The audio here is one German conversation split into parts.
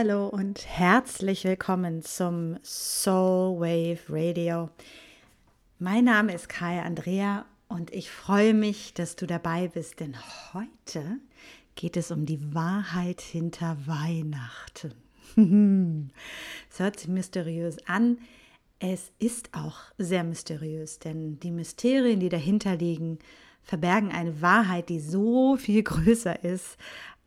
Hallo und herzlich willkommen zum Soul Wave Radio. Mein Name ist Kai Andrea und ich freue mich, dass du dabei bist, denn heute geht es um die Wahrheit hinter Weihnachten. Es hört sich mysteriös an. Es ist auch sehr mysteriös, denn die Mysterien, die dahinter liegen, verbergen eine Wahrheit, die so viel größer ist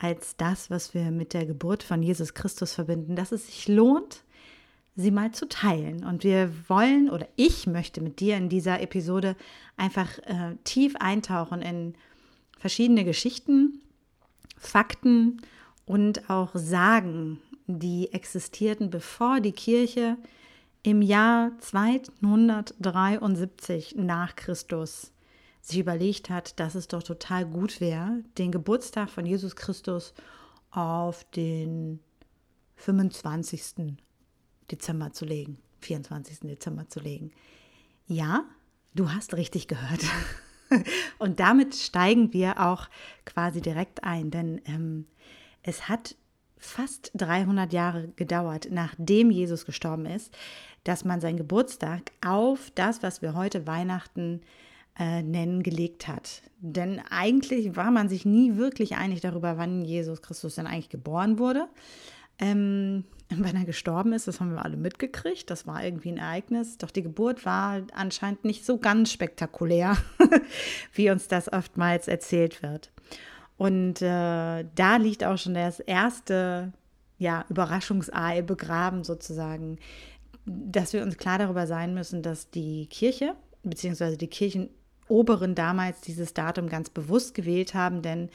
als das, was wir mit der Geburt von Jesus Christus verbinden, dass es sich lohnt, sie mal zu teilen. Und wir wollen oder ich möchte mit dir in dieser Episode einfach äh, tief eintauchen in verschiedene Geschichten, Fakten und auch Sagen, die existierten, bevor die Kirche im Jahr 273 nach Christus sich überlegt hat, dass es doch total gut wäre, den Geburtstag von Jesus Christus auf den 25. Dezember zu legen, 24. Dezember zu legen. Ja, du hast richtig gehört. Und damit steigen wir auch quasi direkt ein, denn ähm, es hat fast 300 Jahre gedauert, nachdem Jesus gestorben ist, dass man seinen Geburtstag auf das, was wir heute Weihnachten äh, nennen, gelegt hat. Denn eigentlich war man sich nie wirklich einig darüber, wann Jesus Christus denn eigentlich geboren wurde. Ähm, wenn er gestorben ist, das haben wir alle mitgekriegt, das war irgendwie ein Ereignis. Doch die Geburt war anscheinend nicht so ganz spektakulär, wie uns das oftmals erzählt wird. Und äh, da liegt auch schon das erste ja, Überraschungsei begraben sozusagen, dass wir uns klar darüber sein müssen, dass die Kirche beziehungsweise die Kirchenoberen damals dieses Datum ganz bewusst gewählt haben, denn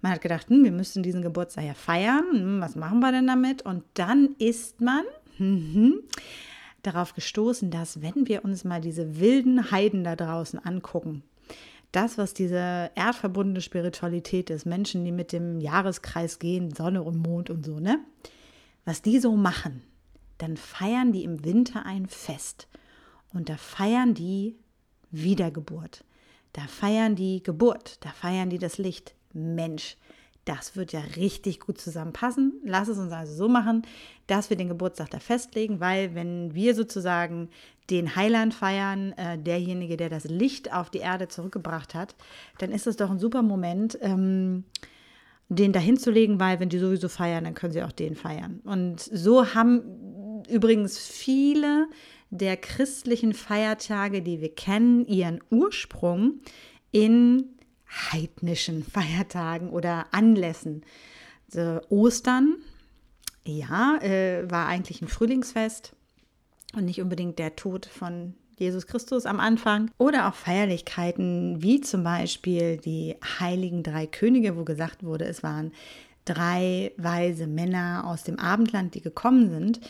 man hat gedacht, hm, wir müssen diesen Geburtstag ja feiern, hm, was machen wir denn damit? Und dann ist man hm, darauf gestoßen, dass wenn wir uns mal diese wilden Heiden da draußen angucken, das, was diese erdverbundene Spiritualität ist, Menschen, die mit dem Jahreskreis gehen, Sonne und Mond und so, ne? Was die so machen, dann feiern die im Winter ein Fest. Und da feiern die Wiedergeburt. Da feiern die Geburt, da feiern die das Licht. Mensch, das wird ja richtig gut zusammenpassen. Lass es uns also so machen, dass wir den Geburtstag da festlegen, weil wenn wir sozusagen den Heiland feiern, äh, derjenige, der das Licht auf die Erde zurückgebracht hat, dann ist es doch ein super Moment, ähm, den dahin zu legen, weil wenn die sowieso feiern, dann können sie auch den feiern. Und so haben übrigens viele der christlichen Feiertage, die wir kennen, ihren Ursprung in heidnischen Feiertagen oder Anlässen. Also Ostern, ja, äh, war eigentlich ein Frühlingsfest und nicht unbedingt der Tod von Jesus Christus am Anfang. Oder auch Feierlichkeiten wie zum Beispiel die heiligen drei Könige, wo gesagt wurde, es waren drei weise Männer aus dem Abendland, die gekommen sind.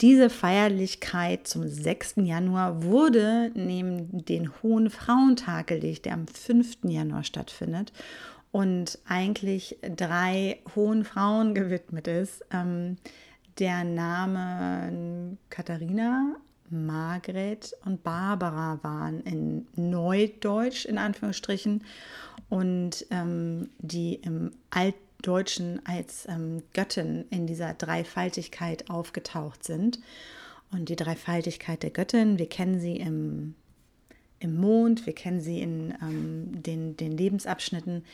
Diese Feierlichkeit zum 6. Januar wurde neben den Hohen Frauentag gelegt, der am 5. Januar stattfindet und eigentlich drei hohen Frauen gewidmet ist. Ähm, der Name Katharina, Margret und Barbara waren in Neudeutsch in Anführungsstrichen und ähm, die im Alten Deutschen als ähm, Göttin in dieser Dreifaltigkeit aufgetaucht sind. Und die Dreifaltigkeit der Göttin, wir kennen sie im, im Mond, wir kennen sie in ähm, den, den Lebensabschnitten.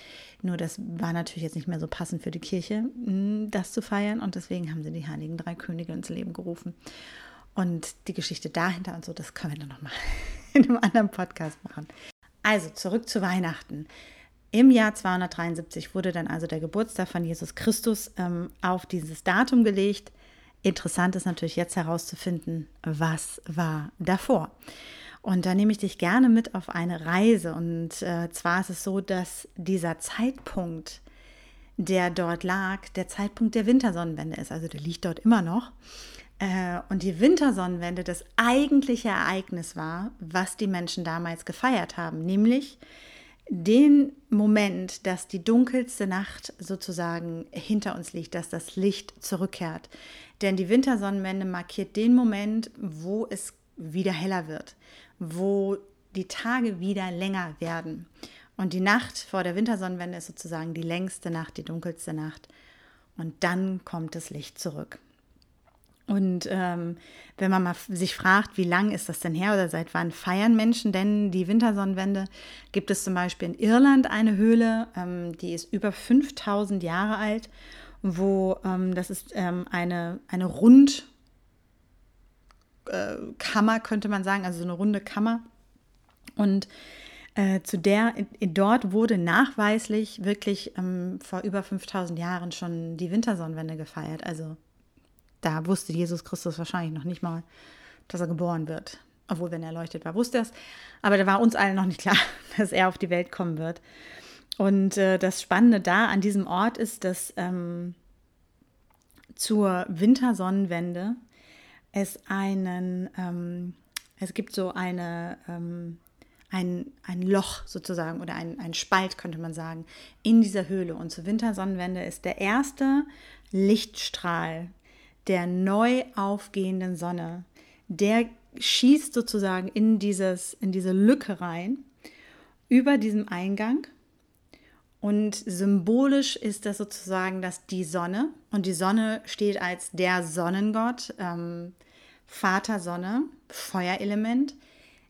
Nur das war natürlich jetzt nicht mehr so passend für die Kirche, hm, das zu feiern. Und deswegen haben sie die heiligen drei Könige ins Leben gerufen. Und die Geschichte dahinter und so, das können wir dann nochmal in einem anderen Podcast machen. Also zurück zu Weihnachten. Im Jahr 273 wurde dann also der Geburtstag von Jesus Christus ähm, auf dieses Datum gelegt. Interessant ist natürlich jetzt herauszufinden, was war davor. Und da nehme ich dich gerne mit auf eine Reise. Und äh, zwar ist es so, dass dieser Zeitpunkt, der dort lag, der Zeitpunkt der Wintersonnenwende ist. Also der liegt dort immer noch. Äh, und die Wintersonnenwende das eigentliche Ereignis war, was die Menschen damals gefeiert haben, nämlich den Moment, dass die dunkelste Nacht sozusagen hinter uns liegt, dass das Licht zurückkehrt. Denn die Wintersonnenwende markiert den Moment, wo es wieder heller wird, wo die Tage wieder länger werden. Und die Nacht vor der Wintersonnenwende ist sozusagen die längste Nacht, die dunkelste Nacht. Und dann kommt das Licht zurück. Und ähm, wenn man mal sich fragt, wie lang ist das denn her oder seit wann feiern Menschen denn die Wintersonnenwende, gibt es zum Beispiel in Irland eine Höhle, ähm, die ist über 5000 Jahre alt, wo ähm, das ist ähm, eine, eine Rundkammer, äh, könnte man sagen, also so eine runde Kammer. Und äh, zu der, in, dort wurde nachweislich wirklich ähm, vor über 5000 Jahren schon die Wintersonnenwende gefeiert. Also da wusste Jesus Christus wahrscheinlich noch nicht mal, dass er geboren wird. Obwohl, wenn er erleuchtet war, wusste er es. Aber da war uns allen noch nicht klar, dass er auf die Welt kommen wird. Und äh, das Spannende da an diesem Ort ist, dass ähm, zur Wintersonnenwende es einen, ähm, es gibt so eine, ähm, ein, ein Loch sozusagen oder ein, ein Spalt, könnte man sagen, in dieser Höhle. Und zur Wintersonnenwende ist der erste Lichtstrahl, der neu aufgehenden Sonne, der schießt sozusagen in, dieses, in diese Lücke rein, über diesem Eingang. Und symbolisch ist das sozusagen, dass die Sonne, und die Sonne steht als der Sonnengott, ähm, Vater Sonne, Feuerelement,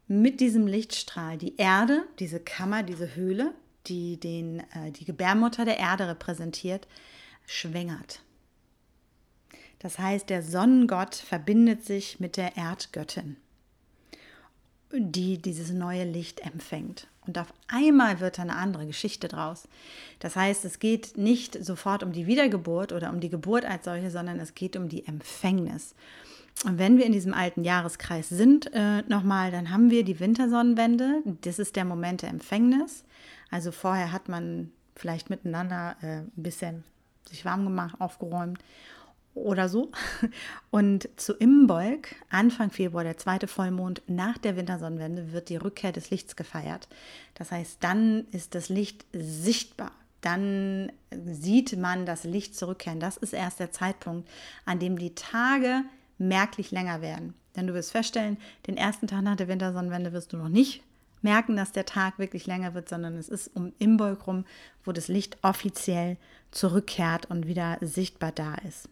mit diesem Lichtstrahl die Erde, diese Kammer, diese Höhle, die den, äh, die Gebärmutter der Erde repräsentiert, schwängert. Das heißt, der Sonnengott verbindet sich mit der Erdgöttin, die dieses neue Licht empfängt. Und auf einmal wird eine andere Geschichte draus. Das heißt, es geht nicht sofort um die Wiedergeburt oder um die Geburt als solche, sondern es geht um die Empfängnis. Und wenn wir in diesem alten Jahreskreis sind, äh, nochmal, dann haben wir die Wintersonnenwende. Das ist der Moment der Empfängnis. Also vorher hat man vielleicht miteinander äh, ein bisschen sich warm gemacht, aufgeräumt oder so. Und zu Imbolg, Anfang Februar, der zweite Vollmond nach der Wintersonnenwende, wird die Rückkehr des Lichts gefeiert. Das heißt, dann ist das Licht sichtbar. Dann sieht man das Licht zurückkehren. Das ist erst der Zeitpunkt, an dem die Tage merklich länger werden. Denn du wirst feststellen, den ersten Tag nach der Wintersonnenwende wirst du noch nicht merken, dass der Tag wirklich länger wird, sondern es ist um Imbolg rum, wo das Licht offiziell zurückkehrt und wieder sichtbar da ist.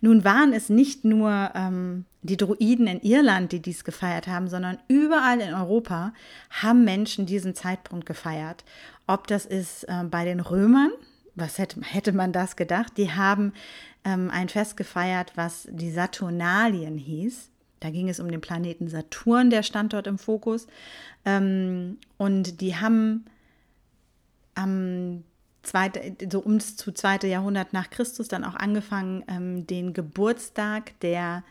Nun waren es nicht nur ähm, die Druiden in Irland, die dies gefeiert haben, sondern überall in Europa haben Menschen diesen Zeitpunkt gefeiert. Ob das ist äh, bei den Römern, was hätte, hätte man das gedacht? Die haben ähm, ein Fest gefeiert, was die Saturnalien hieß. Da ging es um den Planeten Saturn, der stand dort im Fokus. Ähm, und die haben am zweite, so ums zu zweite Jahrhundert nach Christus dann auch angefangen, ähm, den Geburtstag der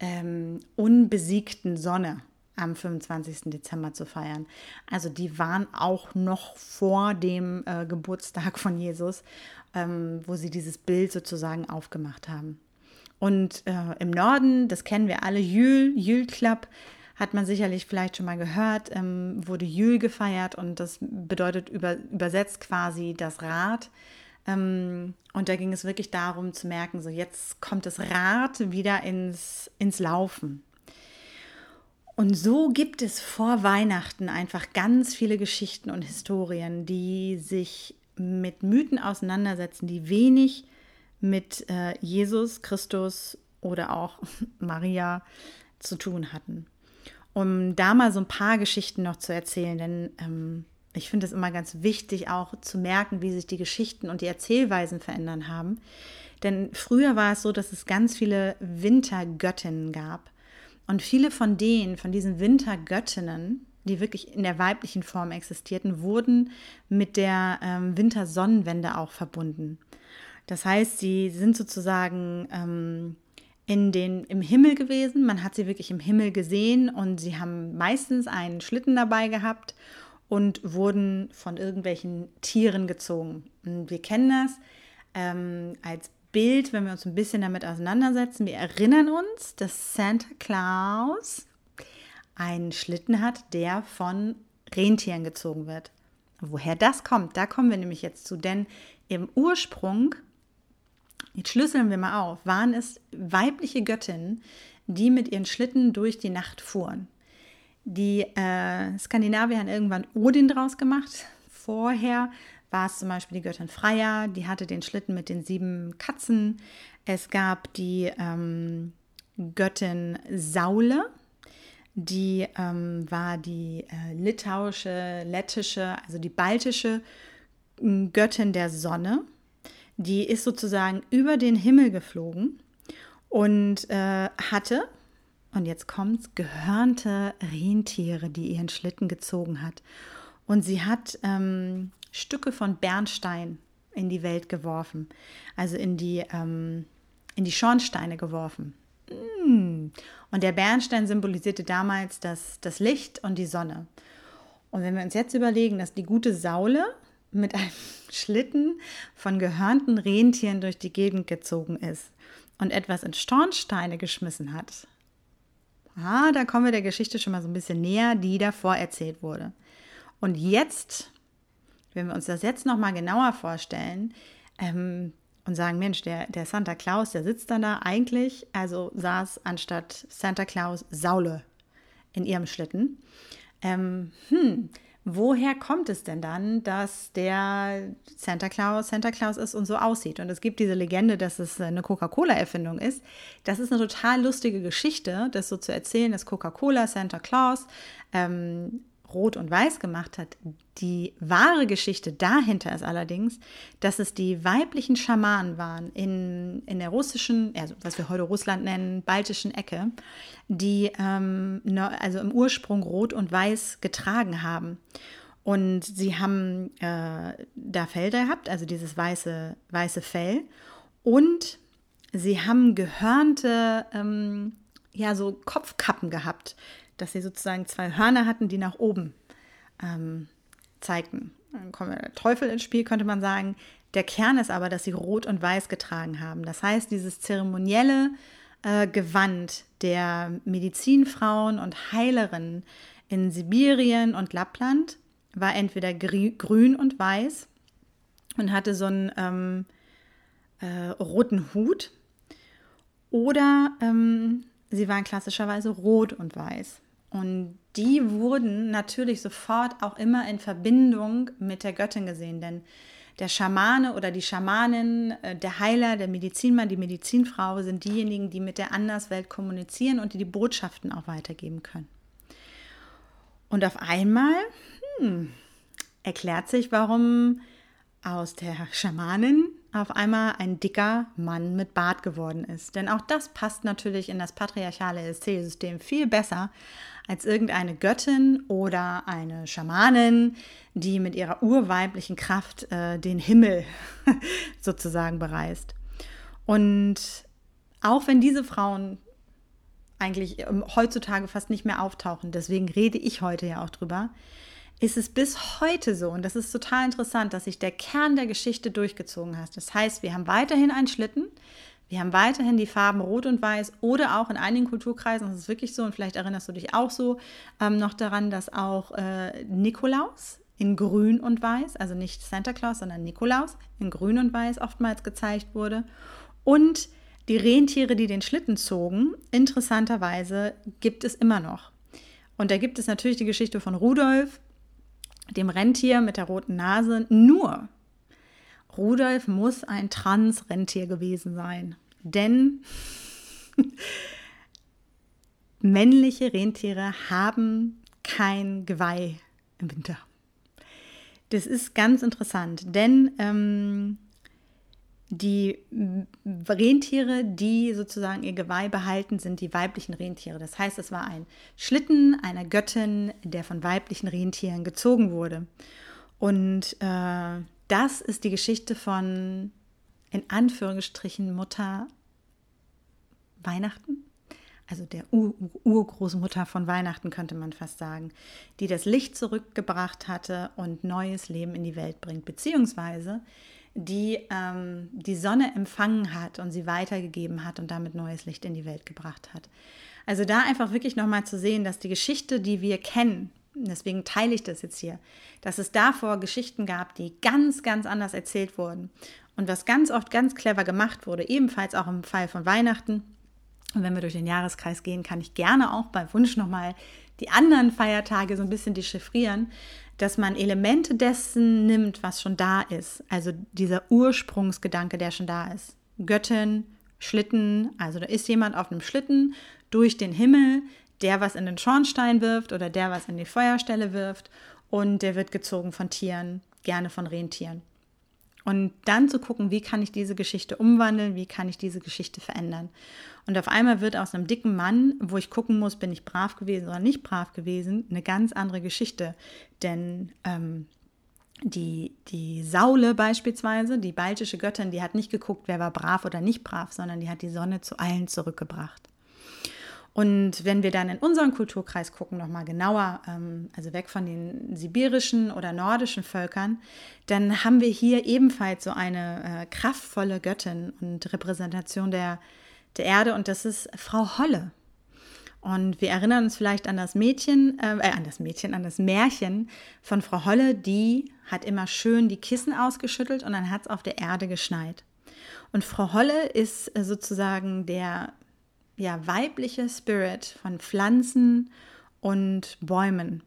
ähm, unbesiegten Sonne am 25. Dezember zu feiern. Also die waren auch noch vor dem äh, Geburtstag von Jesus, ähm, wo sie dieses Bild sozusagen aufgemacht haben. Und äh, im Norden, das kennen wir alle, Jül, Jül Club, hat man sicherlich vielleicht schon mal gehört, ähm, wurde Jül gefeiert und das bedeutet über, übersetzt quasi das Rad. Ähm, und da ging es wirklich darum zu merken, so jetzt kommt das Rad wieder ins, ins Laufen. Und so gibt es vor Weihnachten einfach ganz viele Geschichten und Historien, die sich mit Mythen auseinandersetzen, die wenig mit äh, Jesus Christus oder auch Maria zu tun hatten um da mal so ein paar Geschichten noch zu erzählen, denn ähm, ich finde es immer ganz wichtig, auch zu merken, wie sich die Geschichten und die Erzählweisen verändern haben. Denn früher war es so, dass es ganz viele Wintergöttinnen gab. Und viele von denen, von diesen Wintergöttinnen, die wirklich in der weiblichen Form existierten, wurden mit der ähm, Wintersonnenwende auch verbunden. Das heißt, sie sind sozusagen ähm, in den, im Himmel gewesen. Man hat sie wirklich im Himmel gesehen und sie haben meistens einen Schlitten dabei gehabt und wurden von irgendwelchen Tieren gezogen. Und wir kennen das ähm, als Bild, wenn wir uns ein bisschen damit auseinandersetzen. Wir erinnern uns, dass Santa Claus einen Schlitten hat, der von Rentieren gezogen wird. Woher das kommt, da kommen wir nämlich jetzt zu, denn im Ursprung Jetzt schlüsseln wir mal auf. Waren es weibliche Göttinnen, die mit ihren Schlitten durch die Nacht fuhren? Die äh, Skandinavier haben irgendwann Odin draus gemacht. Vorher war es zum Beispiel die Göttin Freya, die hatte den Schlitten mit den sieben Katzen. Es gab die ähm, Göttin Saule, die ähm, war die äh, litauische, lettische, also die baltische Göttin der Sonne. Die ist sozusagen über den Himmel geflogen und äh, hatte, und jetzt kommt's, gehörnte Rentiere, die ihren Schlitten gezogen hat. Und sie hat ähm, Stücke von Bernstein in die Welt geworfen, also in die, ähm, in die Schornsteine geworfen. Mm. Und der Bernstein symbolisierte damals das, das Licht und die Sonne. Und wenn wir uns jetzt überlegen, dass die gute Saule mit einem Schlitten von gehörnten Rentieren durch die Gegend gezogen ist und etwas in Schornsteine geschmissen hat, ah, da kommen wir der Geschichte schon mal so ein bisschen näher, die davor erzählt wurde. Und jetzt, wenn wir uns das jetzt noch mal genauer vorstellen, ähm, und sagen, Mensch, der, der Santa Claus, der sitzt dann da eigentlich, also saß anstatt Santa Claus Saule in ihrem Schlitten. Ähm, hm, woher kommt es denn dann, dass der Santa Claus Santa Claus ist und so aussieht? Und es gibt diese Legende, dass es eine Coca-Cola-Erfindung ist. Das ist eine total lustige Geschichte, das so zu erzählen, dass Coca-Cola Santa Claus ähm, rot und weiß gemacht hat. Die wahre Geschichte dahinter ist allerdings, dass es die weiblichen Schamanen waren in, in der russischen, also was wir heute Russland nennen, baltischen Ecke, die ähm, also im Ursprung rot und weiß getragen haben. Und sie haben äh, da Felder gehabt, also dieses weiße, weiße Fell. Und sie haben gehörnte, ähm, ja, so Kopfkappen gehabt dass sie sozusagen zwei Hörner hatten, die nach oben ähm, zeigten. Dann kommt der Teufel ins Spiel, könnte man sagen. Der Kern ist aber, dass sie rot und weiß getragen haben. Das heißt, dieses zeremonielle äh, Gewand der Medizinfrauen und Heilerinnen in Sibirien und Lappland war entweder grün und weiß und hatte so einen ähm, äh, roten Hut oder ähm, sie waren klassischerweise rot und weiß. Und die wurden natürlich sofort auch immer in Verbindung mit der Göttin gesehen, denn der Schamane oder die Schamanin, äh, der Heiler, der Medizinmann, die Medizinfrau sind diejenigen, die mit der Anderswelt kommunizieren und die die Botschaften auch weitergeben können. Und auf einmal hm, erklärt sich, warum aus der Schamanin auf einmal ein dicker Mann mit Bart geworden ist. Denn auch das passt natürlich in das patriarchale Erzählsystem viel besser als irgendeine Göttin oder eine Schamanin, die mit ihrer urweiblichen Kraft äh, den Himmel sozusagen bereist. Und auch wenn diese Frauen eigentlich ähm, heutzutage fast nicht mehr auftauchen, deswegen rede ich heute ja auch drüber, ist es bis heute so, und das ist total interessant, dass sich der Kern der Geschichte durchgezogen hat. Das heißt, wir haben weiterhin einen Schlitten, wir haben weiterhin die Farben Rot und Weiß oder auch in einigen Kulturkreisen, das ist wirklich so, und vielleicht erinnerst du dich auch so ähm, noch daran, dass auch äh, Nikolaus in Grün und Weiß, also nicht Santa Claus, sondern Nikolaus in Grün und Weiß oftmals gezeigt wurde. Und die Rentiere, die den Schlitten zogen, interessanterweise gibt es immer noch. Und da gibt es natürlich die Geschichte von Rudolf, dem Rentier mit der roten Nase. Nur, Rudolf muss ein Trans-Rentier gewesen sein. Denn männliche Rentiere haben kein Geweih im Winter. Das ist ganz interessant, denn ähm, die Rentiere, die sozusagen ihr Geweih behalten, sind die weiblichen Rentiere. Das heißt, es war ein Schlitten einer Göttin, der von weiblichen Rentieren gezogen wurde. Und äh, das ist die Geschichte von, in Anführungsstrichen, Mutter Weihnachten. Also der Ur Urgroßmutter von Weihnachten könnte man fast sagen, die das Licht zurückgebracht hatte und neues Leben in die Welt bringt, beziehungsweise die ähm, die Sonne empfangen hat und sie weitergegeben hat und damit neues Licht in die Welt gebracht hat. Also da einfach wirklich nochmal zu sehen, dass die Geschichte, die wir kennen, deswegen teile ich das jetzt hier, dass es davor Geschichten gab, die ganz, ganz anders erzählt wurden. Und was ganz oft ganz clever gemacht wurde, ebenfalls auch im Fall von Weihnachten. Und wenn wir durch den Jahreskreis gehen, kann ich gerne auch bei Wunsch nochmal die anderen Feiertage so ein bisschen dechiffrieren. Dass man Elemente dessen nimmt, was schon da ist. Also dieser Ursprungsgedanke, der schon da ist. Göttin, Schlitten, also da ist jemand auf einem Schlitten durch den Himmel, der was in den Schornstein wirft oder der was in die Feuerstelle wirft und der wird gezogen von Tieren, gerne von Rentieren. Und dann zu gucken, wie kann ich diese Geschichte umwandeln, wie kann ich diese Geschichte verändern. Und auf einmal wird aus einem dicken Mann, wo ich gucken muss, bin ich brav gewesen oder nicht brav gewesen, eine ganz andere Geschichte. Denn ähm, die, die Saule beispielsweise, die baltische Göttin, die hat nicht geguckt, wer war brav oder nicht brav, sondern die hat die Sonne zu allen zurückgebracht. Und wenn wir dann in unseren Kulturkreis gucken, nochmal genauer, ähm, also weg von den sibirischen oder nordischen Völkern, dann haben wir hier ebenfalls so eine äh, kraftvolle Göttin und Repräsentation der, der Erde und das ist Frau Holle. Und wir erinnern uns vielleicht an das Mädchen, äh, an das Mädchen, an das Märchen von Frau Holle, die hat immer schön die Kissen ausgeschüttelt und dann hat es auf der Erde geschneit. Und Frau Holle ist äh, sozusagen der ja, weibliche Spirit von Pflanzen und Bäumen.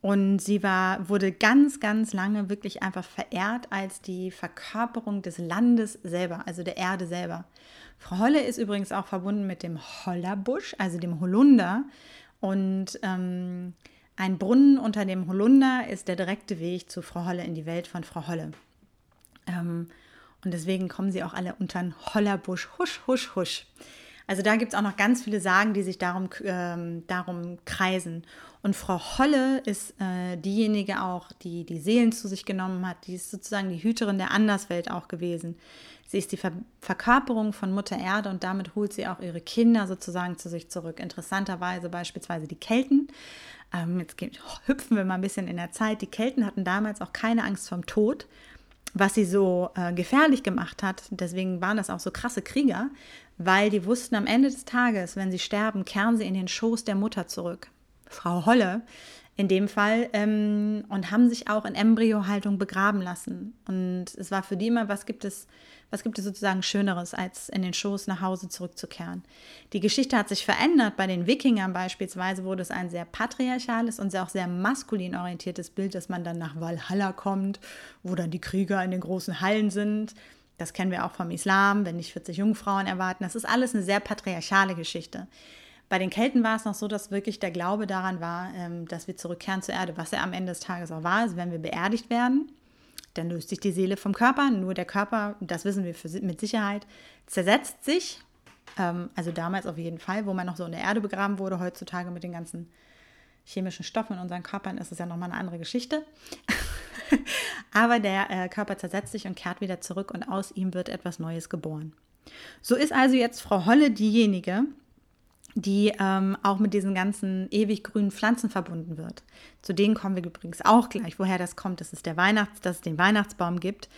Und sie war, wurde ganz, ganz lange wirklich einfach verehrt als die Verkörperung des Landes selber, also der Erde selber. Frau Holle ist übrigens auch verbunden mit dem Hollerbusch, also dem Holunder. Und ähm, ein Brunnen unter dem Holunder ist der direkte Weg zu Frau Holle in die Welt von Frau Holle. Ähm, und deswegen kommen sie auch alle unter den Hollerbusch. Husch, husch, husch. Also da gibt es auch noch ganz viele Sagen, die sich darum, ähm, darum kreisen. Und Frau Holle ist äh, diejenige auch, die die Seelen zu sich genommen hat. Die ist sozusagen die Hüterin der Anderswelt auch gewesen. Sie ist die Ver Verkörperung von Mutter Erde und damit holt sie auch ihre Kinder sozusagen zu sich zurück. Interessanterweise beispielsweise die Kelten. Ähm, jetzt hüpfen wir mal ein bisschen in der Zeit. Die Kelten hatten damals auch keine Angst vom Tod was sie so äh, gefährlich gemacht hat. Deswegen waren das auch so krasse Krieger, weil die wussten, am Ende des Tages, wenn sie sterben, kehren sie in den Schoß der Mutter zurück. Frau Holle in dem Fall ähm, und haben sich auch in Embryohaltung begraben lassen. Und es war für die immer, was gibt es, was gibt es sozusagen Schöneres, als in den Schoß nach Hause zurückzukehren. Die Geschichte hat sich verändert. Bei den Wikingern beispielsweise wurde es ein sehr patriarchales und sehr auch sehr maskulin orientiertes Bild, dass man dann nach Valhalla kommt, wo dann die Krieger in den großen Hallen sind. Das kennen wir auch vom Islam, wenn nicht 40 Jungfrauen erwarten. Das ist alles eine sehr patriarchale Geschichte. Bei den Kelten war es noch so, dass wirklich der Glaube daran war, ähm, dass wir zurückkehren zur Erde, was er am Ende des Tages auch war. Also wenn wir beerdigt werden, dann löst sich die Seele vom Körper. Nur der Körper, das wissen wir für, mit Sicherheit, zersetzt sich. Ähm, also damals auf jeden Fall, wo man noch so in der Erde begraben wurde. Heutzutage mit den ganzen chemischen Stoffen in unseren Körpern ist es ja nochmal eine andere Geschichte. Aber der äh, Körper zersetzt sich und kehrt wieder zurück und aus ihm wird etwas Neues geboren. So ist also jetzt Frau Holle diejenige, die ähm, auch mit diesen ganzen ewig grünen Pflanzen verbunden wird. Zu denen kommen wir übrigens auch gleich, woher das kommt, dass es, der Weihnachts-, dass es den Weihnachtsbaum gibt.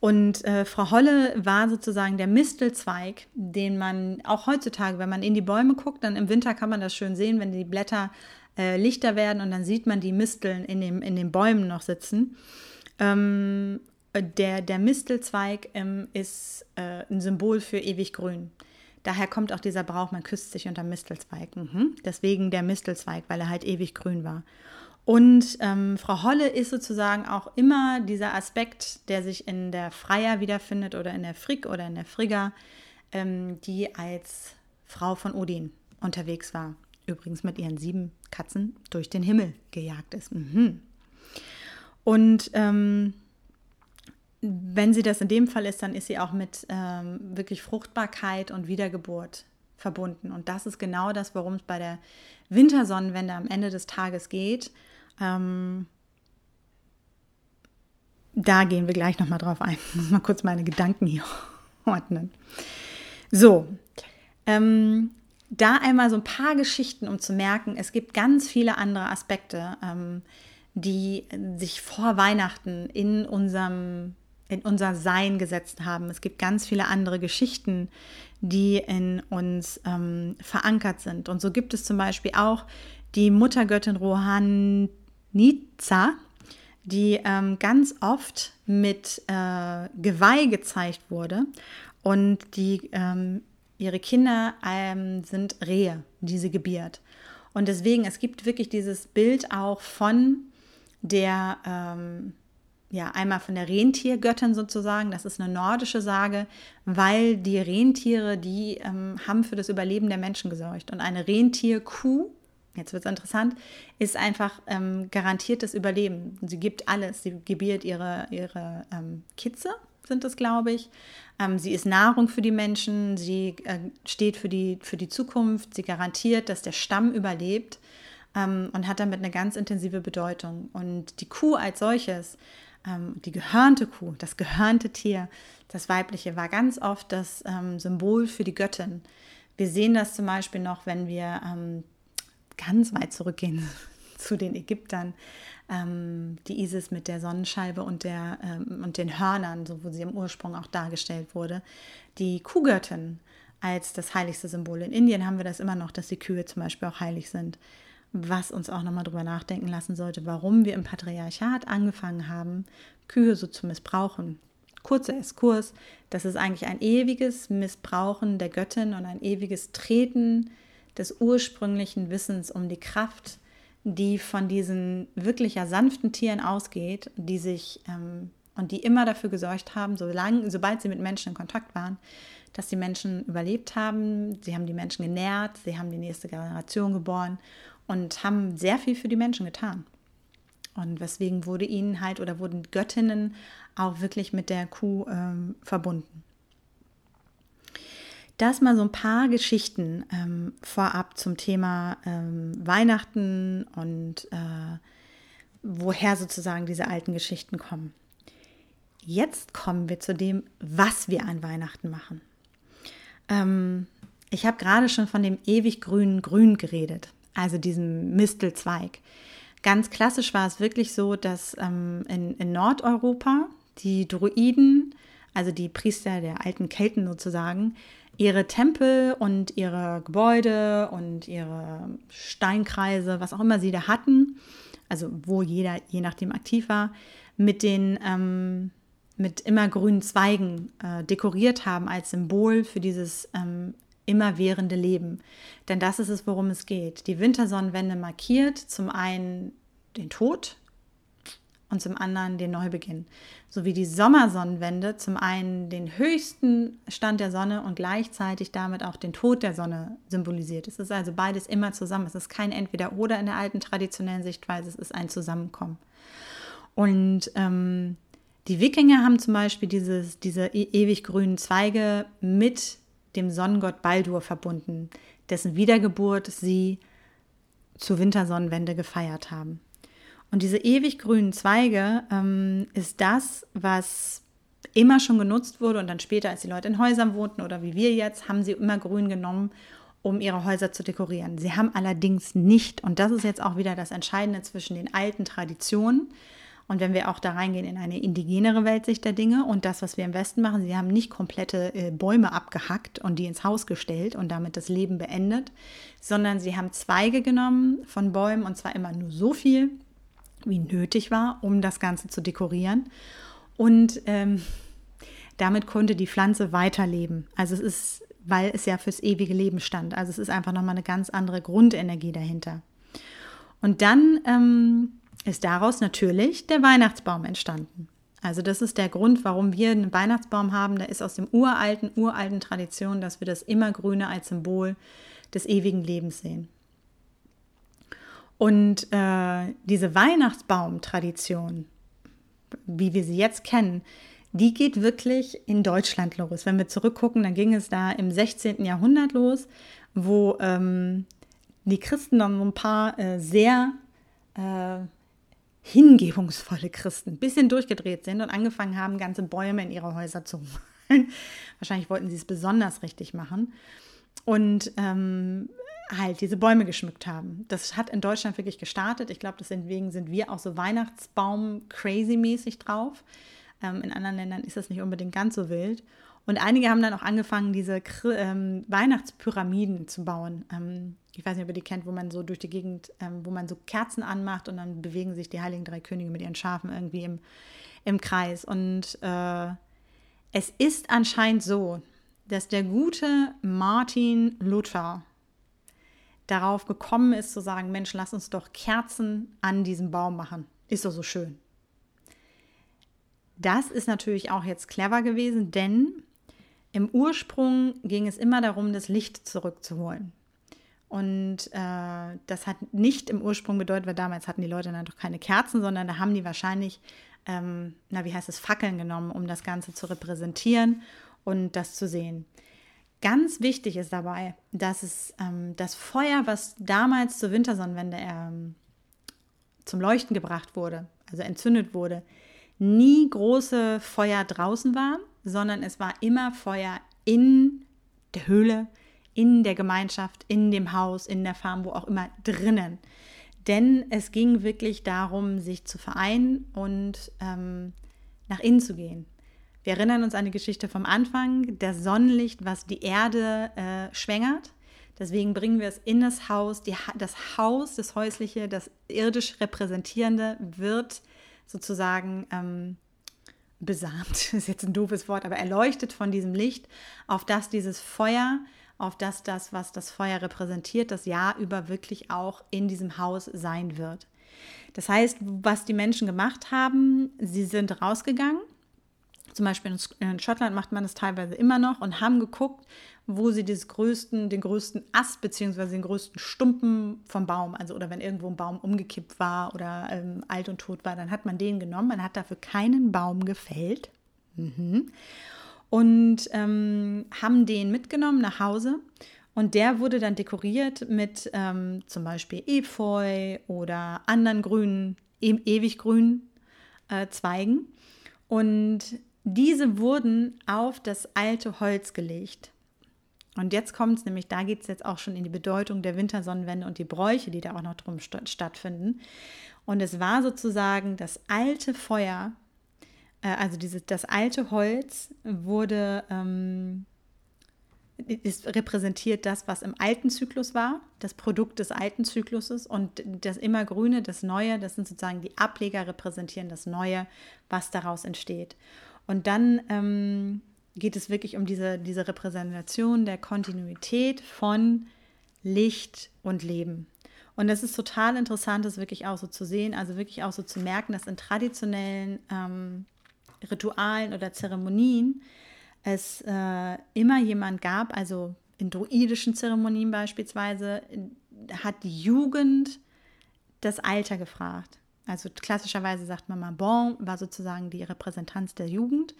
Und äh, Frau Holle war sozusagen der Mistelzweig, den man auch heutzutage, wenn man in die Bäume guckt, dann im Winter kann man das schön sehen, wenn die Blätter äh, lichter werden und dann sieht man die Misteln in, dem, in den Bäumen noch sitzen. Ähm, der, der Mistelzweig ähm, ist äh, ein Symbol für ewig grün. Daher kommt auch dieser Brauch, man küsst sich unter Mistelzweig. Mhm. Deswegen der Mistelzweig, weil er halt ewig grün war. Und ähm, Frau Holle ist sozusagen auch immer dieser Aspekt, der sich in der Freier wiederfindet oder in der Frick oder in der Frigga, ähm, die als Frau von Odin unterwegs war. Übrigens mit ihren sieben Katzen durch den Himmel gejagt ist. Mhm. Und ähm, wenn sie das in dem Fall ist, dann ist sie auch mit ähm, wirklich Fruchtbarkeit und Wiedergeburt verbunden. Und das ist genau das, worum es bei der Wintersonnenwende am Ende des Tages geht. Ähm, da gehen wir gleich nochmal drauf ein. Ich muss mal kurz meine Gedanken hier ordnen. So, ähm, da einmal so ein paar Geschichten, um zu merken, es gibt ganz viele andere Aspekte, ähm, die sich vor Weihnachten in unserem in unser Sein gesetzt haben. Es gibt ganz viele andere Geschichten, die in uns ähm, verankert sind. Und so gibt es zum Beispiel auch die Muttergöttin Rohanica, die ähm, ganz oft mit äh, Geweih gezeigt wurde. Und die, ähm, ihre Kinder ähm, sind Rehe, die sie gebiert. Und deswegen, es gibt wirklich dieses Bild auch von der ähm, ja einmal von der Rentiergöttin sozusagen, das ist eine nordische Sage, weil die Rentiere, die ähm, haben für das Überleben der Menschen gesorgt. Und eine Rentierkuh, jetzt wird es interessant, ist einfach ähm, garantiertes Überleben. Sie gibt alles. Sie gebiert ihre, ihre ähm, Kitze, sind es, glaube ich. Ähm, sie ist Nahrung für die Menschen, sie äh, steht für die, für die Zukunft, sie garantiert, dass der Stamm überlebt ähm, und hat damit eine ganz intensive Bedeutung. Und die Kuh als solches, die gehörnte Kuh, das gehörnte Tier, das weibliche, war ganz oft das ähm, Symbol für die Göttin. Wir sehen das zum Beispiel noch, wenn wir ähm, ganz weit zurückgehen zu den Ägyptern, ähm, die Isis mit der Sonnenscheibe und, der, ähm, und den Hörnern, so wo sie im Ursprung auch dargestellt wurde, die Kuhgöttin als das heiligste Symbol. In Indien haben wir das immer noch, dass die Kühe zum Beispiel auch heilig sind, was uns auch nochmal drüber nachdenken lassen sollte, warum wir im Patriarchat angefangen haben, Kühe so zu missbrauchen. Kurzer Exkurs, das ist eigentlich ein ewiges Missbrauchen der Göttin und ein ewiges Treten des ursprünglichen Wissens um die Kraft, die von diesen wirklich ja sanften Tieren ausgeht, die sich ähm, und die immer dafür gesorgt haben, solange, sobald sie mit Menschen in Kontakt waren, dass die Menschen überlebt haben, sie haben die Menschen genährt, sie haben die nächste Generation geboren und haben sehr viel für die Menschen getan. Und weswegen wurde ihnen halt oder wurden Göttinnen auch wirklich mit der Kuh ähm, verbunden. Das mal so ein paar Geschichten ähm, vorab zum Thema ähm, Weihnachten und äh, woher sozusagen diese alten Geschichten kommen. Jetzt kommen wir zu dem, was wir an Weihnachten machen. Ähm, ich habe gerade schon von dem ewig grünen Grün geredet, also diesem Mistelzweig. Ganz klassisch war es wirklich so, dass ähm, in, in Nordeuropa die Druiden, also die Priester der alten Kelten sozusagen, ihre Tempel und ihre Gebäude und ihre Steinkreise, was auch immer sie da hatten, also wo jeder je nachdem aktiv war, mit den ähm, mit immergrünen Zweigen äh, dekoriert haben als Symbol für dieses ähm, immerwährende Leben. Denn das ist es, worum es geht. Die Wintersonnenwende markiert zum einen den Tod, und zum anderen den Neubeginn. So wie die Sommersonnenwende zum einen den höchsten Stand der Sonne und gleichzeitig damit auch den Tod der Sonne symbolisiert. Es ist also beides immer zusammen. Es ist kein Entweder-Oder in der alten traditionellen Sichtweise, es ist ein Zusammenkommen. Und ähm, die Wikinger haben zum Beispiel dieses, diese e ewig grünen Zweige mit dem Sonnengott Baldur verbunden, dessen Wiedergeburt sie zur Wintersonnenwende gefeiert haben. Und diese ewig grünen Zweige ähm, ist das, was immer schon genutzt wurde und dann später, als die Leute in Häusern wohnten oder wie wir jetzt, haben sie immer grün genommen, um ihre Häuser zu dekorieren. Sie haben allerdings nicht, und das ist jetzt auch wieder das Entscheidende zwischen den alten Traditionen, und wenn wir auch da reingehen in eine indigenere Weltsicht der Dinge und das, was wir im Westen machen, sie haben nicht komplette äh, Bäume abgehackt und die ins Haus gestellt und damit das Leben beendet, sondern sie haben Zweige genommen von Bäumen und zwar immer nur so viel, wie nötig war, um das Ganze zu dekorieren. Und ähm, damit konnte die Pflanze weiterleben. Also es ist, weil es ja fürs ewige Leben stand. Also es ist einfach nochmal eine ganz andere Grundenergie dahinter. Und dann ähm, ist daraus natürlich der Weihnachtsbaum entstanden. Also das ist der Grund, warum wir einen Weihnachtsbaum haben. Der ist aus dem uralten, uralten Tradition, dass wir das Immergrüne als Symbol des ewigen Lebens sehen. Und äh, diese Weihnachtsbaum-Tradition, wie wir sie jetzt kennen, die geht wirklich in Deutschland los. Wenn wir zurückgucken, dann ging es da im 16. Jahrhundert los, wo ähm, die Christen dann so ein paar äh, sehr äh, hingebungsvolle Christen, ein bisschen durchgedreht sind und angefangen haben, ganze Bäume in ihre Häuser zu malen. Wahrscheinlich wollten sie es besonders richtig machen. Und ähm, halt diese Bäume geschmückt haben. Das hat in Deutschland wirklich gestartet. Ich glaube, deswegen sind wir auch so Weihnachtsbaum-crazy-mäßig drauf. Ähm, in anderen Ländern ist das nicht unbedingt ganz so wild. Und einige haben dann auch angefangen, diese ähm, Weihnachtspyramiden zu bauen. Ähm, ich weiß nicht, ob ihr die kennt, wo man so durch die Gegend, ähm, wo man so Kerzen anmacht und dann bewegen sich die Heiligen Drei Könige mit ihren Schafen irgendwie im, im Kreis. Und äh, es ist anscheinend so, dass der gute Martin Luther darauf gekommen ist zu sagen, Mensch, lass uns doch Kerzen an diesem Baum machen. Ist doch so schön. Das ist natürlich auch jetzt clever gewesen, denn im Ursprung ging es immer darum, das Licht zurückzuholen. Und äh, das hat nicht im Ursprung bedeutet, weil damals hatten die Leute dann doch keine Kerzen, sondern da haben die wahrscheinlich, ähm, na wie heißt es, Fackeln genommen, um das Ganze zu repräsentieren und das zu sehen. Ganz wichtig ist dabei, dass es ähm, das Feuer, was damals zur Wintersonnenwende ähm, zum Leuchten gebracht wurde, also entzündet wurde, nie große Feuer draußen waren, sondern es war immer Feuer in der Höhle, in der Gemeinschaft, in dem Haus, in der Farm, wo auch immer drinnen. Denn es ging wirklich darum, sich zu vereinen und ähm, nach innen zu gehen. Wir erinnern uns an die Geschichte vom Anfang, das Sonnenlicht, was die Erde äh, schwängert. Deswegen bringen wir es in das Haus. Die, das Haus, das Häusliche, das irdisch Repräsentierende wird sozusagen ähm, besamt, ist jetzt ein doofes Wort, aber erleuchtet von diesem Licht, auf das dieses Feuer, auf das das, was das Feuer repräsentiert, das Jahr über wirklich auch in diesem Haus sein wird. Das heißt, was die Menschen gemacht haben, sie sind rausgegangen. Zum Beispiel in Schottland macht man das teilweise immer noch und haben geguckt, wo sie des größten, den größten Ast bzw. den größten Stumpen vom Baum, also oder wenn irgendwo ein Baum umgekippt war oder ähm, alt und tot war, dann hat man den genommen. Man hat dafür keinen Baum gefällt mhm. und ähm, haben den mitgenommen nach Hause. Und der wurde dann dekoriert mit ähm, zum Beispiel Efeu oder anderen grünen, e ewig grünen äh, Zweigen. Und diese wurden auf das alte Holz gelegt. Und jetzt kommt es nämlich, da geht es jetzt auch schon in die Bedeutung der Wintersonnenwende und die Bräuche, die da auch noch drum st stattfinden. Und es war sozusagen das alte Feuer, äh, also dieses, das alte Holz wurde, ähm, ist repräsentiert das, was im alten Zyklus war, das Produkt des alten Zykluses und das immergrüne, das Neue, das sind sozusagen die Ableger repräsentieren das Neue, was daraus entsteht. Und dann ähm, geht es wirklich um diese, diese Repräsentation der Kontinuität von Licht und Leben. Und es ist total interessant, das wirklich auch so zu sehen, also wirklich auch so zu merken, dass in traditionellen ähm, Ritualen oder Zeremonien es äh, immer jemand gab, also in druidischen Zeremonien beispielsweise, hat die Jugend das Alter gefragt. Also klassischerweise sagt man mal, Bon war sozusagen die Repräsentanz der Jugend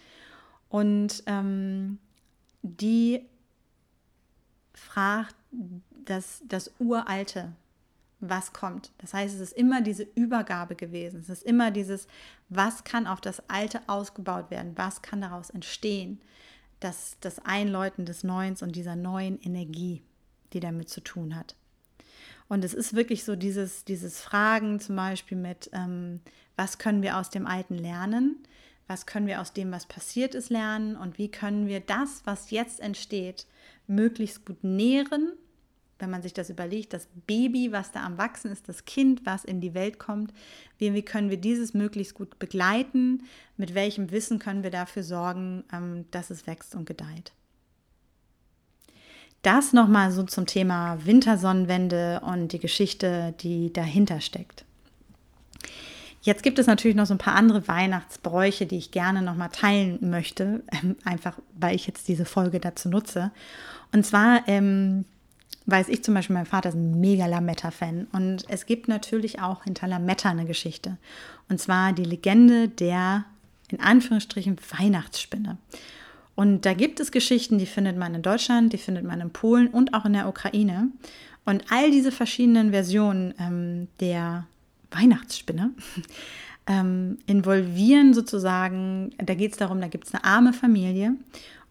und ähm, die fragt das, das Uralte, was kommt. Das heißt, es ist immer diese Übergabe gewesen. Es ist immer dieses, was kann auf das Alte ausgebaut werden, was kann daraus entstehen. Das, das Einläuten des Neuens und dieser neuen Energie, die damit zu tun hat. Und es ist wirklich so dieses, dieses Fragen zum Beispiel mit, ähm, was können wir aus dem Alten lernen? was können wir aus dem, was passiert ist, lernen und wie können wir das, was jetzt entsteht, möglichst gut nähren, wenn man sich das überlegt, das Baby, was da am Wachsen ist, das Kind, was in die Welt kommt, wie, wie können wir dieses möglichst gut begleiten, mit welchem Wissen können wir dafür sorgen, ähm, dass es wächst und gedeiht. Das nochmal so zum Thema Wintersonnenwende und die Geschichte, die dahinter steckt. Jetzt gibt es natürlich noch so ein paar andere Weihnachtsbräuche, die ich gerne noch mal teilen möchte, ähm, einfach weil ich jetzt diese Folge dazu nutze. Und zwar ähm, weiß ich zum Beispiel, mein Vater ist ein mega Lametta-Fan und es gibt natürlich auch hinter Lametta eine Geschichte. Und zwar die Legende der, in Anführungsstrichen, Weihnachtsspinne. Und da gibt es Geschichten, die findet man in Deutschland, die findet man in Polen und auch in der Ukraine. Und all diese verschiedenen Versionen ähm, der Weihnachtsspinne, ähm, involvieren sozusagen, da geht es darum, da gibt es eine arme Familie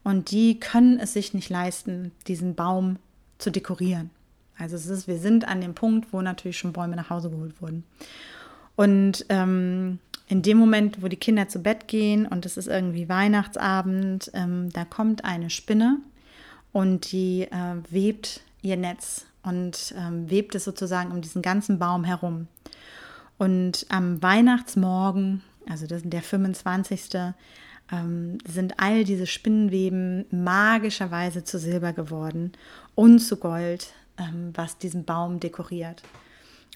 und die können es sich nicht leisten, diesen Baum zu dekorieren. Also es ist, wir sind an dem Punkt, wo natürlich schon Bäume nach Hause geholt wurden. Und ähm, in dem Moment, wo die Kinder zu Bett gehen und es ist irgendwie Weihnachtsabend, ähm, da kommt eine Spinne und die äh, webt ihr Netz und ähm, webt es sozusagen um diesen ganzen Baum herum. Und am Weihnachtsmorgen, also das der 25. Ähm, sind all diese Spinnenweben magischerweise zu Silber geworden und zu Gold, ähm, was diesen Baum dekoriert.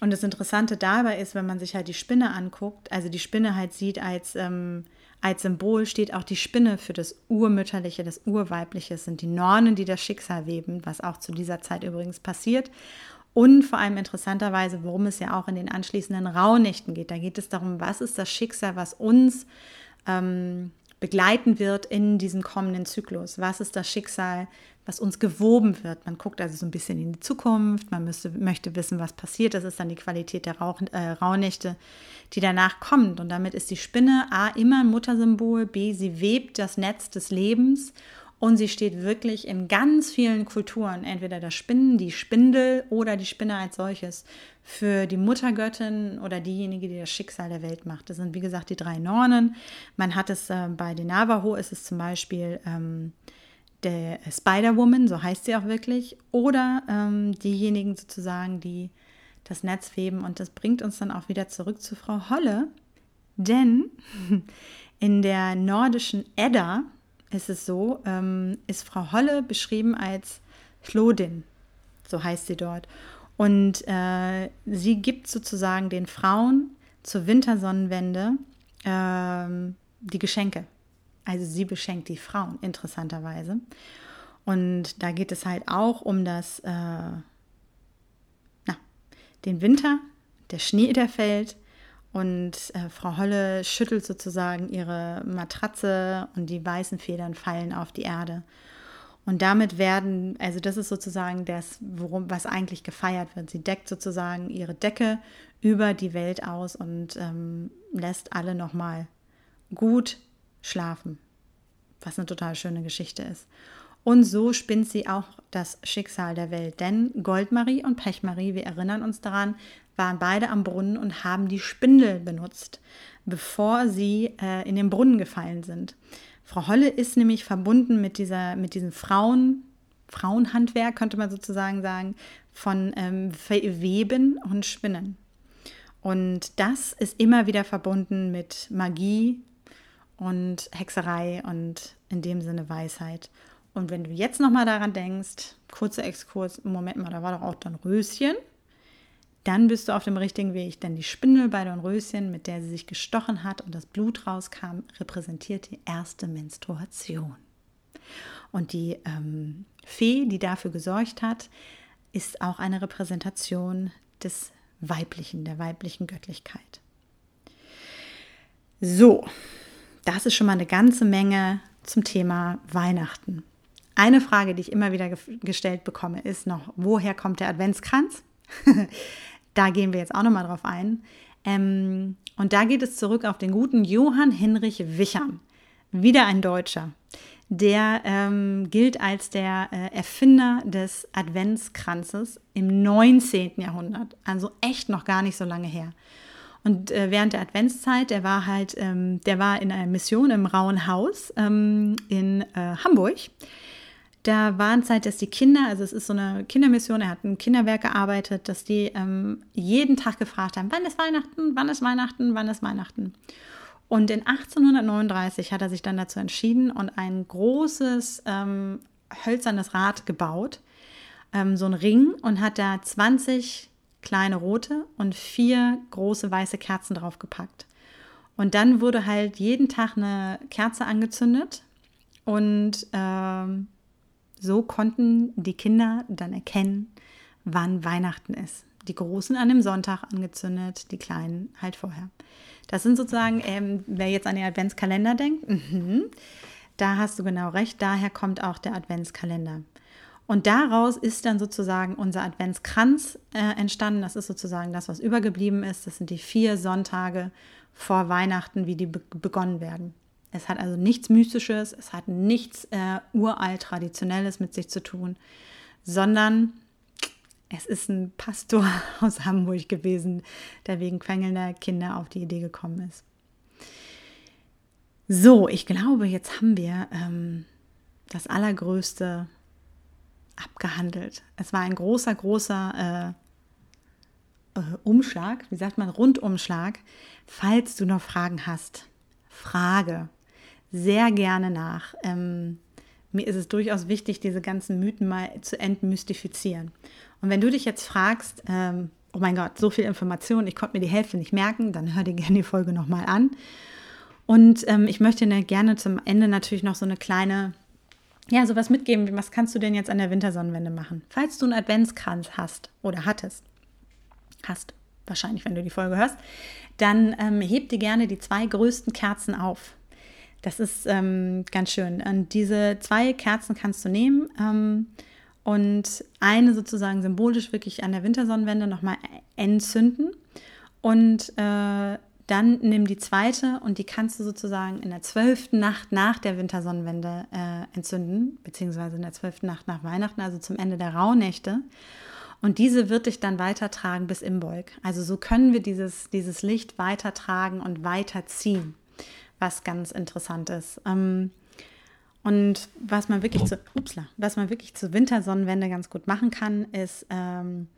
Und das Interessante dabei ist, wenn man sich halt die Spinne anguckt, also die Spinne halt sieht als, ähm, als Symbol, steht auch die Spinne für das Urmütterliche, das Urweibliche, es sind die Nornen, die das Schicksal weben, was auch zu dieser Zeit übrigens passiert. Und vor allem interessanterweise, worum es ja auch in den anschließenden Rauhnächten geht. Da geht es darum, was ist das Schicksal, was uns ähm, begleiten wird in diesem kommenden Zyklus. Was ist das Schicksal, was uns gewoben wird? Man guckt also so ein bisschen in die Zukunft, man müsste, möchte wissen, was passiert. Das ist dann die Qualität der Rauch, äh, Rauhnächte, die danach kommt. Und damit ist die Spinne A immer ein Muttersymbol, B, sie webt das Netz des Lebens und sie steht wirklich in ganz vielen Kulturen, entweder das Spinnen, die Spindel oder die Spinne als solches, für die Muttergöttin oder diejenige, die das Schicksal der Welt macht. Das sind, wie gesagt, die drei Nornen. Man hat es äh, bei den Navajo, ist es zum Beispiel ähm, der Spider-Woman, so heißt sie auch wirklich, oder ähm, diejenigen sozusagen, die das Netz weben. Und das bringt uns dann auch wieder zurück zu Frau Holle, denn in der nordischen Edda, ist es so, ähm, ist Frau Holle beschrieben als Chlodin, so heißt sie dort. Und äh, sie gibt sozusagen den Frauen zur Wintersonnenwende äh, die Geschenke. Also sie beschenkt die Frauen, interessanterweise. Und da geht es halt auch um das, äh, na, den Winter, der Schnee, der fällt, und äh, Frau Holle schüttelt sozusagen ihre Matratze und die weißen Federn fallen auf die Erde. Und damit werden, also das ist sozusagen das, worum, was eigentlich gefeiert wird. Sie deckt sozusagen ihre Decke über die Welt aus und ähm, lässt alle nochmal gut schlafen, was eine total schöne Geschichte ist. Und so spinnt sie auch das Schicksal der Welt. Denn Goldmarie und Pechmarie, wir erinnern uns daran, waren beide am Brunnen und haben die Spindel benutzt, bevor sie äh, in den Brunnen gefallen sind. Frau Holle ist nämlich verbunden mit, dieser, mit diesen Frauen, Frauenhandwerk, könnte man sozusagen sagen, von ähm, Weben und Spinnen. Und das ist immer wieder verbunden mit Magie und Hexerei und in dem Sinne Weisheit. Und wenn du jetzt nochmal daran denkst, kurzer Exkurs, Moment mal, da war doch auch dann Röschen dann bist du auf dem richtigen Weg, denn die Spindel bei Dornröschen, mit der sie sich gestochen hat und das Blut rauskam, repräsentiert die erste Menstruation. Und die ähm, Fee, die dafür gesorgt hat, ist auch eine Repräsentation des Weiblichen, der weiblichen Göttlichkeit. So, das ist schon mal eine ganze Menge zum Thema Weihnachten. Eine Frage, die ich immer wieder gestellt bekomme, ist noch, woher kommt der Adventskranz? Da gehen wir jetzt auch nochmal drauf ein. Ähm, und da geht es zurück auf den guten Johann Hinrich Wichern, wieder ein Deutscher. Der ähm, gilt als der äh, Erfinder des Adventskranzes im 19. Jahrhundert, also echt noch gar nicht so lange her. Und äh, während der Adventszeit, der war halt, ähm, der war in einer Mission im Rauen Haus ähm, in äh, Hamburg da waren Zeit, dass die Kinder, also es ist so eine Kindermission, er hat im Kinderwerk gearbeitet, dass die ähm, jeden Tag gefragt haben, wann ist Weihnachten, wann ist Weihnachten, wann ist Weihnachten. Und in 1839 hat er sich dann dazu entschieden und ein großes ähm, hölzernes Rad gebaut, ähm, so ein Ring und hat da 20 kleine rote und vier große weiße Kerzen draufgepackt. Und dann wurde halt jeden Tag eine Kerze angezündet und ähm, so konnten die Kinder dann erkennen, wann Weihnachten ist. Die Großen an dem Sonntag angezündet, die Kleinen halt vorher. Das sind sozusagen, ähm, wer jetzt an den Adventskalender denkt, mh, da hast du genau recht, daher kommt auch der Adventskalender. Und daraus ist dann sozusagen unser Adventskranz äh, entstanden. Das ist sozusagen das, was übergeblieben ist. Das sind die vier Sonntage vor Weihnachten, wie die be begonnen werden. Es hat also nichts Mystisches, es hat nichts äh, uralt Traditionelles mit sich zu tun, sondern es ist ein Pastor aus Hamburg gewesen, der wegen quengelnder Kinder auf die Idee gekommen ist. So, ich glaube, jetzt haben wir ähm, das Allergrößte abgehandelt. Es war ein großer, großer äh, äh, Umschlag, wie sagt man, Rundumschlag. Falls du noch Fragen hast, Frage sehr gerne nach. Ähm, mir ist es durchaus wichtig, diese ganzen Mythen mal zu entmystifizieren. Und wenn du dich jetzt fragst, ähm, oh mein Gott, so viel Information, ich konnte mir die Hälfte nicht merken, dann hör dir gerne die Folge nochmal an. Und ähm, ich möchte dir gerne zum Ende natürlich noch so eine kleine, ja, sowas mitgeben. Was kannst du denn jetzt an der Wintersonnenwende machen? Falls du einen Adventskranz hast oder hattest, hast, wahrscheinlich, wenn du die Folge hörst, dann ähm, heb dir gerne die zwei größten Kerzen auf. Das ist ähm, ganz schön. Und diese zwei Kerzen kannst du nehmen ähm, und eine sozusagen symbolisch wirklich an der Wintersonnenwende nochmal entzünden. Und äh, dann nimm die zweite und die kannst du sozusagen in der zwölften Nacht nach der Wintersonnenwende äh, entzünden, beziehungsweise in der zwölften Nacht nach Weihnachten, also zum Ende der Rauhnächte. Und diese wird dich dann weitertragen bis Imbolg. Also so können wir dieses, dieses Licht weitertragen und weiterziehen, was ganz interessant ist. Ähm, und was man wirklich zu, upsla, was man wirklich zur Wintersonnenwende ganz gut machen kann, ist ähm,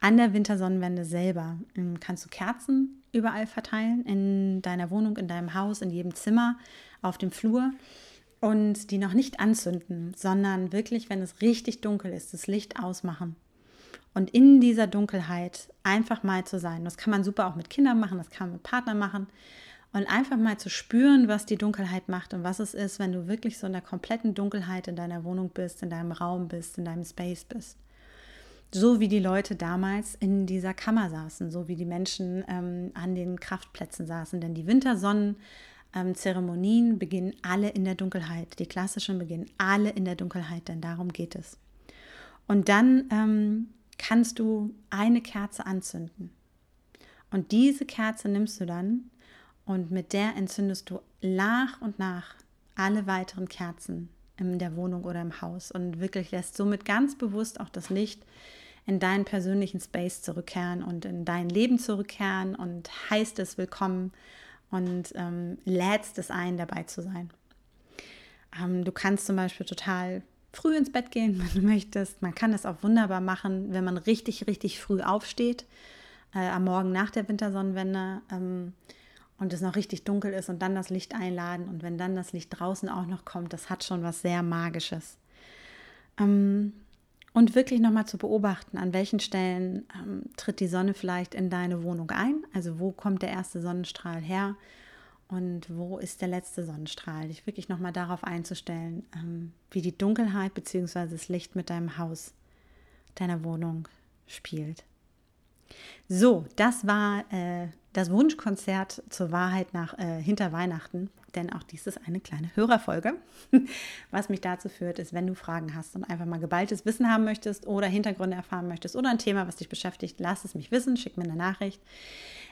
an der Wintersonnenwende selber ähm, kannst du Kerzen überall verteilen, in deiner Wohnung, in deinem Haus, in jedem Zimmer, auf dem Flur und die noch nicht anzünden, sondern wirklich, wenn es richtig dunkel ist, das Licht ausmachen und in dieser Dunkelheit einfach mal zu sein. Das kann man super auch mit Kindern machen, das kann man mit Partnern machen. Und einfach mal zu spüren, was die Dunkelheit macht und was es ist, wenn du wirklich so in der kompletten Dunkelheit in deiner Wohnung bist, in deinem Raum bist, in deinem Space bist. So wie die Leute damals in dieser Kammer saßen, so wie die Menschen ähm, an den Kraftplätzen saßen. Denn die Wintersonnenzeremonien ähm, beginnen alle in der Dunkelheit. Die klassischen beginnen alle in der Dunkelheit, denn darum geht es. Und dann ähm, kannst du eine Kerze anzünden. Und diese Kerze nimmst du dann und mit der entzündest du nach und nach alle weiteren Kerzen in der Wohnung oder im Haus und wirklich lässt somit ganz bewusst auch das Licht in deinen persönlichen Space zurückkehren und in dein Leben zurückkehren und heißt es willkommen und ähm, lädst es ein, dabei zu sein. Ähm, du kannst zum Beispiel total früh ins Bett gehen, wenn du möchtest. Man kann das auch wunderbar machen, wenn man richtig, richtig früh aufsteht, äh, am Morgen nach der Wintersonnenwende ähm, und es noch richtig dunkel ist und dann das Licht einladen. Und wenn dann das Licht draußen auch noch kommt, das hat schon was sehr Magisches. Ähm, und wirklich nochmal zu beobachten, an welchen Stellen ähm, tritt die Sonne vielleicht in deine Wohnung ein. Also wo kommt der erste Sonnenstrahl her und wo ist der letzte Sonnenstrahl? Dich wirklich nochmal darauf einzustellen, ähm, wie die Dunkelheit bzw. das Licht mit deinem Haus, deiner Wohnung spielt. So, das war äh, das Wunschkonzert zur Wahrheit nach äh, hinter Weihnachten, denn auch dies ist eine kleine Hörerfolge. Was mich dazu führt, ist, wenn du Fragen hast und einfach mal geballtes Wissen haben möchtest oder Hintergründe erfahren möchtest oder ein Thema, was dich beschäftigt, lass es mich wissen, schick mir eine Nachricht.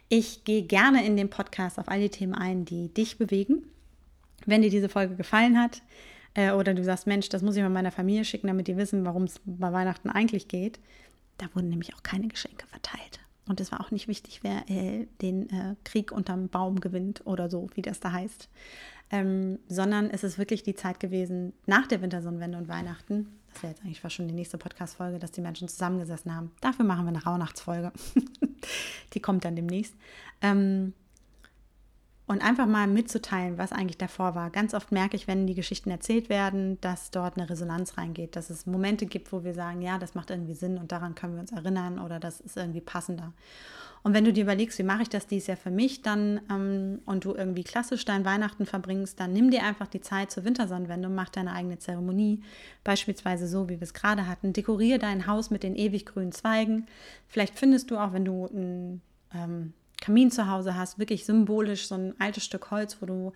Ich gehe gerne in dem Podcast auf all die Themen ein, die dich bewegen. Wenn dir diese Folge gefallen hat äh, oder du sagst, Mensch, das muss ich mal meiner Familie schicken, damit die wissen, warum es bei Weihnachten eigentlich geht, da wurden nämlich auch keine Geschenke verteilt. Und es war auch nicht wichtig, wer äh, den äh, Krieg unterm Baum gewinnt oder so, wie das da heißt. Ähm, sondern es ist wirklich die Zeit gewesen nach der Wintersonnenwende und Weihnachten, das wäre jetzt eigentlich fast schon die nächste Podcast-Folge, dass die Menschen zusammengesessen haben. Dafür machen wir eine Rauhnachtsfolge. die kommt dann demnächst. Ähm, und einfach mal mitzuteilen, was eigentlich davor war. Ganz oft merke ich, wenn die Geschichten erzählt werden, dass dort eine Resonanz reingeht, dass es Momente gibt, wo wir sagen, ja, das macht irgendwie Sinn und daran können wir uns erinnern oder das ist irgendwie passender. Und wenn du dir überlegst, wie mache ich das dies Jahr für mich, dann ähm, und du irgendwie klassisch dein Weihnachten verbringst, dann nimm dir einfach die Zeit zur Wintersonnenwende und mach deine eigene Zeremonie. Beispielsweise so, wie wir es gerade hatten. Dekoriere dein Haus mit den ewig grünen Zweigen. Vielleicht findest du auch, wenn du ein ähm, Kamin zu Hause hast, wirklich symbolisch so ein altes Stück Holz, wo du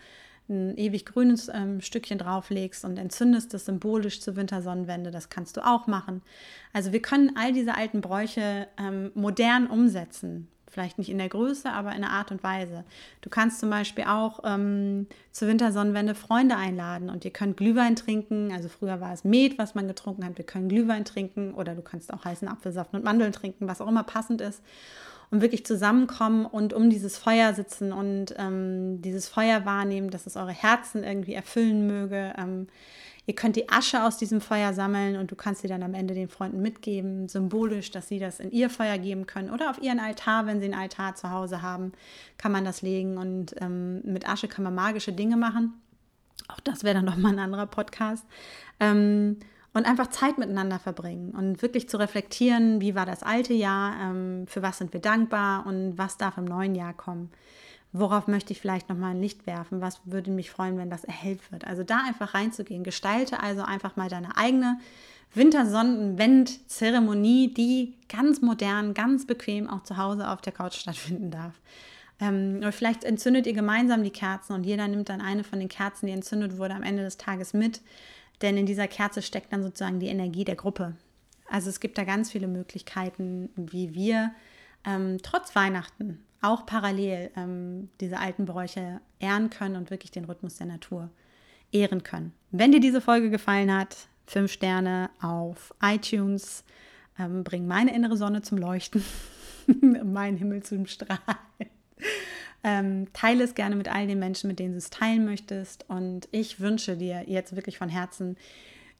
ein ewig grünes ähm, Stückchen drauflegst und entzündest das symbolisch zur Wintersonnenwende. Das kannst du auch machen. Also wir können all diese alten Bräuche ähm, modern umsetzen. Vielleicht nicht in der Größe, aber in der Art und Weise. Du kannst zum Beispiel auch ähm, zur Wintersonnenwende Freunde einladen und ihr könnt Glühwein trinken. Also früher war es Met, was man getrunken hat. Wir können Glühwein trinken oder du kannst auch heißen Apfelsaft mit Mandeln trinken, was auch immer passend ist. Und wirklich zusammenkommen und um dieses Feuer sitzen und ähm, dieses Feuer wahrnehmen, dass es eure Herzen irgendwie erfüllen möge. Ähm, Ihr könnt die Asche aus diesem Feuer sammeln und du kannst sie dann am Ende den Freunden mitgeben, symbolisch, dass sie das in ihr Feuer geben können oder auf ihren Altar, wenn sie einen Altar zu Hause haben, kann man das legen und ähm, mit Asche kann man magische Dinge machen. Auch das wäre dann nochmal ein anderer Podcast. Ähm, und einfach Zeit miteinander verbringen und wirklich zu reflektieren, wie war das alte Jahr, ähm, für was sind wir dankbar und was darf im neuen Jahr kommen. Worauf möchte ich vielleicht nochmal ein Licht werfen? Was würde mich freuen, wenn das erhellt wird? Also da einfach reinzugehen. Gestalte also einfach mal deine eigene Wintersonnenwend-Zeremonie, die ganz modern, ganz bequem auch zu Hause auf der Couch stattfinden darf. Ähm, oder vielleicht entzündet ihr gemeinsam die Kerzen und jeder nimmt dann eine von den Kerzen, die entzündet wurde, am Ende des Tages mit. Denn in dieser Kerze steckt dann sozusagen die Energie der Gruppe. Also es gibt da ganz viele Möglichkeiten, wie wir ähm, trotz Weihnachten auch parallel ähm, diese alten Bräuche ehren können und wirklich den Rhythmus der Natur ehren können. Wenn dir diese Folge gefallen hat, fünf Sterne auf iTunes, ähm, bring meine innere Sonne zum Leuchten, mein Himmel zum Strahlen. Ähm, teile es gerne mit all den Menschen, mit denen du es teilen möchtest. Und ich wünsche dir jetzt wirklich von Herzen,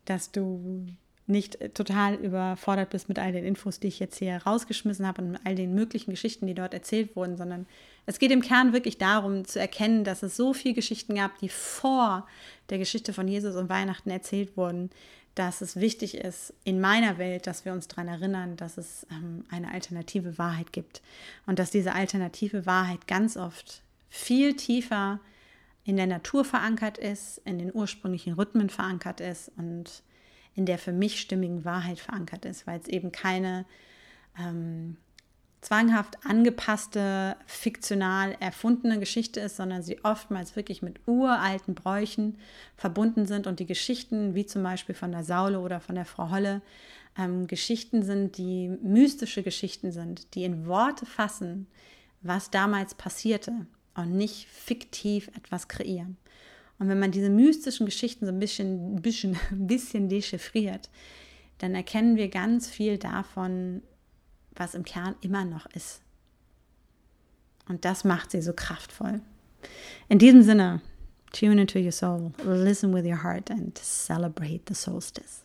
dass du nicht total überfordert bist mit all den Infos, die ich jetzt hier rausgeschmissen habe und mit all den möglichen Geschichten, die dort erzählt wurden, sondern es geht im Kern wirklich darum zu erkennen, dass es so viele Geschichten gab, die vor der Geschichte von Jesus und Weihnachten erzählt wurden, dass es wichtig ist in meiner Welt, dass wir uns daran erinnern, dass es ähm, eine alternative Wahrheit gibt. Und dass diese alternative Wahrheit ganz oft viel tiefer in der Natur verankert ist, in den ursprünglichen Rhythmen verankert ist und in der für mich stimmigen Wahrheit verankert ist, weil es eben keine ähm, zwanghaft angepasste, fiktional erfundene Geschichte ist, sondern sie oftmals wirklich mit uralten Bräuchen verbunden sind und die Geschichten, wie zum Beispiel von der Saule oder von der Frau Holle, ähm, Geschichten sind, die mystische Geschichten sind, die in Worte fassen, was damals passierte und nicht fiktiv etwas kreieren. Und wenn man diese mystischen Geschichten so ein bisschen, bisschen, ein bisschen dechiffriert, dann erkennen wir ganz viel davon, was im Kern immer noch ist. Und das macht sie so kraftvoll. In diesem Sinne, tune into your soul, listen with your heart and celebrate the solstice.